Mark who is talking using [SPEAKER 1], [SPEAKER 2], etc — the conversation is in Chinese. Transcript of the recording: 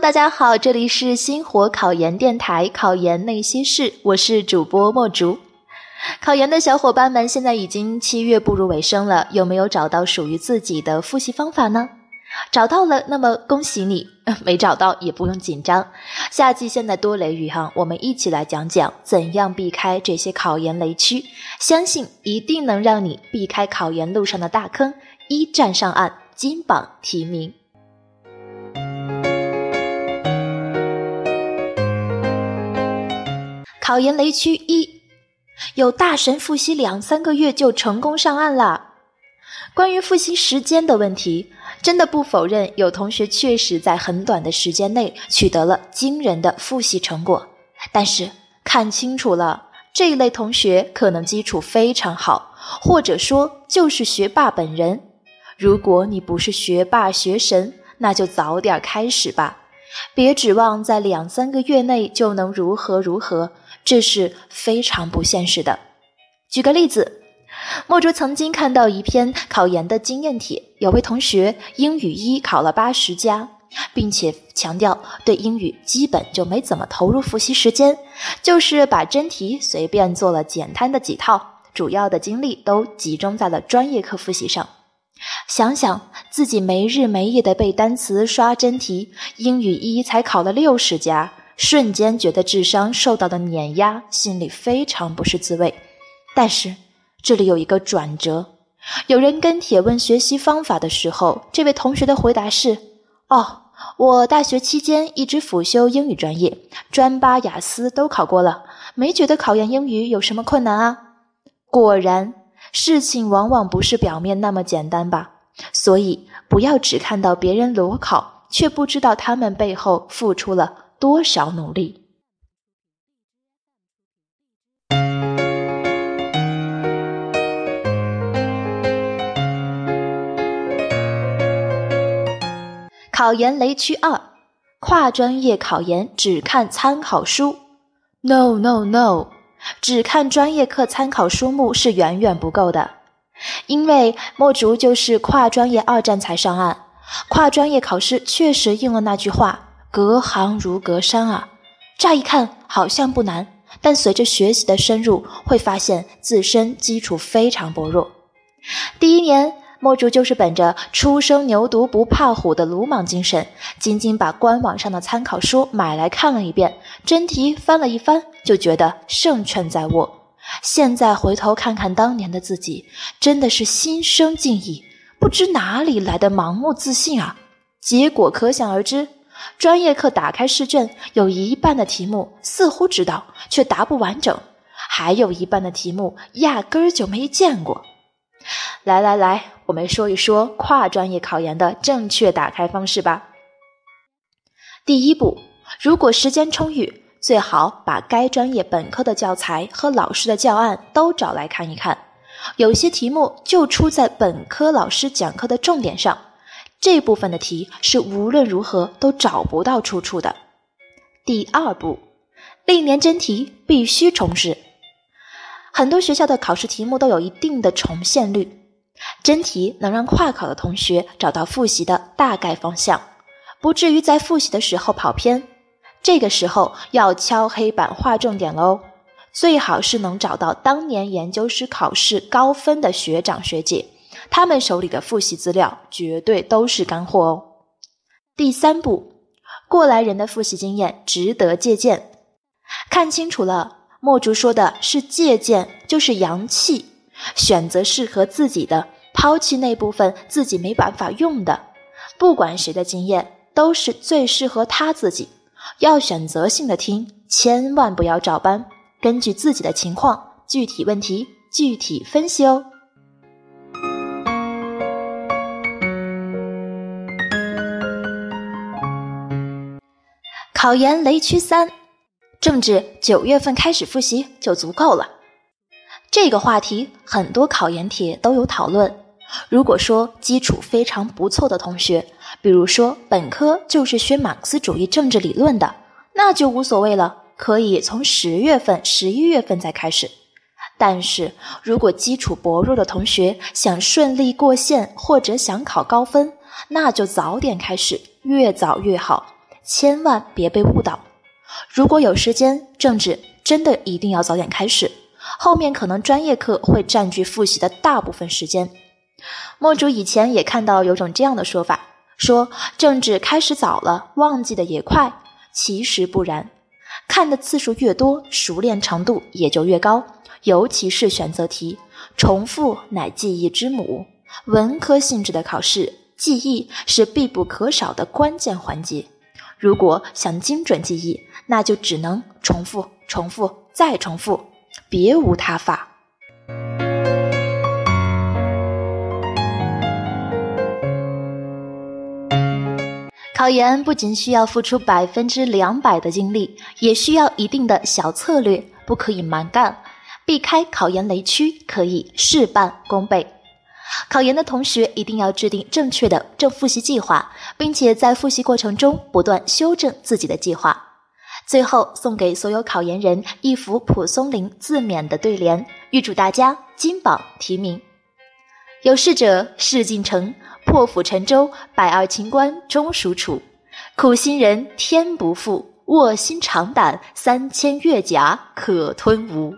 [SPEAKER 1] 大家好，这里是星火考研电台《考研那些事》，我是主播墨竹。考研的小伙伴们，现在已经七月步入尾声了，有没有找到属于自己的复习方法呢？找到了，那么恭喜你；没找到也不用紧张。夏季现在多雷雨哈，我们一起来讲讲怎样避开这些考研雷区，相信一定能让你避开考研路上的大坑，一战上岸，金榜题名。考研雷区一，有大神复习两三个月就成功上岸了。关于复习时间的问题，真的不否认有同学确实在很短的时间内取得了惊人的复习成果。但是看清楚了，这一类同学可能基础非常好，或者说就是学霸本人。如果你不是学霸学神，那就早点开始吧，别指望在两三个月内就能如何如何。这是非常不现实的。举个例子，墨竹曾经看到一篇考研的经验帖，有位同学英语一考了八十加，并且强调对英语基本就没怎么投入复习时间，就是把真题随便做了简单的几套，主要的精力都集中在了专业课复习上。想想自己没日没夜的背单词、刷真题，英语一才考了六十加。瞬间觉得智商受到的碾压，心里非常不是滋味。但是这里有一个转折，有人跟帖问学习方法的时候，这位同学的回答是：“哦，我大学期间一直辅修英语专业，专八、雅思都考过了，没觉得考研英语有什么困难啊。”果然，事情往往不是表面那么简单吧？所以不要只看到别人裸考，却不知道他们背后付出了。多少努力？考研雷区二：跨专业考研只看参考书。No No No，只看专业课参考书目是远远不够的，因为墨竹就是跨专业二战才上岸，跨专业考试确实应了那句话。隔行如隔山啊！乍一看好像不难，但随着学习的深入，会发现自身基础非常薄弱。第一年，墨竹就是本着“初生牛犊不怕虎”的鲁莽精神，仅仅把官网上的参考书买来看了一遍，真题翻了一番，就觉得胜券在握。现在回头看看当年的自己，真的是心生敬意，不知哪里来的盲目自信啊！结果可想而知。专业课打开试卷，有一半的题目似乎知道，却答不完整；还有一半的题目压根儿就没见过。来来来，我们说一说跨专业考研的正确打开方式吧。第一步，如果时间充裕，最好把该专业本科的教材和老师的教案都找来看一看。有些题目就出在本科老师讲课的重点上。这部分的题是无论如何都找不到出处的。第二步，历年真题必须重试。很多学校的考试题目都有一定的重现率，真题能让跨考的同学找到复习的大概方向，不至于在复习的时候跑偏。这个时候要敲黑板画重点喽，最好是能找到当年研究生考试高分的学长学姐。他们手里的复习资料绝对都是干货哦。第三步，过来人的复习经验值得借鉴。看清楚了，墨竹说的是借鉴，就是阳气，选择适合自己的，抛弃那部分自己没办法用的。不管谁的经验，都是最适合他自己。要选择性的听，千万不要照搬，根据自己的情况，具体问题具体分析哦。考研雷区三，政治九月份开始复习就足够了。这个话题很多考研帖都有讨论。如果说基础非常不错的同学，比如说本科就是学马克思主义政治理论的，那就无所谓了，可以从十月份、十一月份再开始。但是如果基础薄弱的同学想顺利过线或者想考高分，那就早点开始，越早越好。千万别被误导。如果有时间，政治真的一定要早点开始，后面可能专业课会占据复习的大部分时间。墨竹以前也看到有种这样的说法，说政治开始早了，忘记的也快。其实不然，看的次数越多，熟练程度也就越高。尤其是选择题，重复乃记忆之母。文科性质的考试，记忆是必不可少的关键环节。如果想精准记忆，那就只能重复、重复再重复，别无他法。考研不仅需要付出百分之两百的精力，也需要一定的小策略，不可以蛮干，避开考研雷区，可以事半功倍。考研的同学一定要制定正确的正复习计划，并且在复习过程中不断修正自己的计划。最后送给所有考研人一幅蒲松龄自勉的对联，预祝大家金榜题名。有事者事竟成。破釜沉舟，百二秦关终属楚。苦心人天不负，卧薪尝胆，三千越甲可吞吴。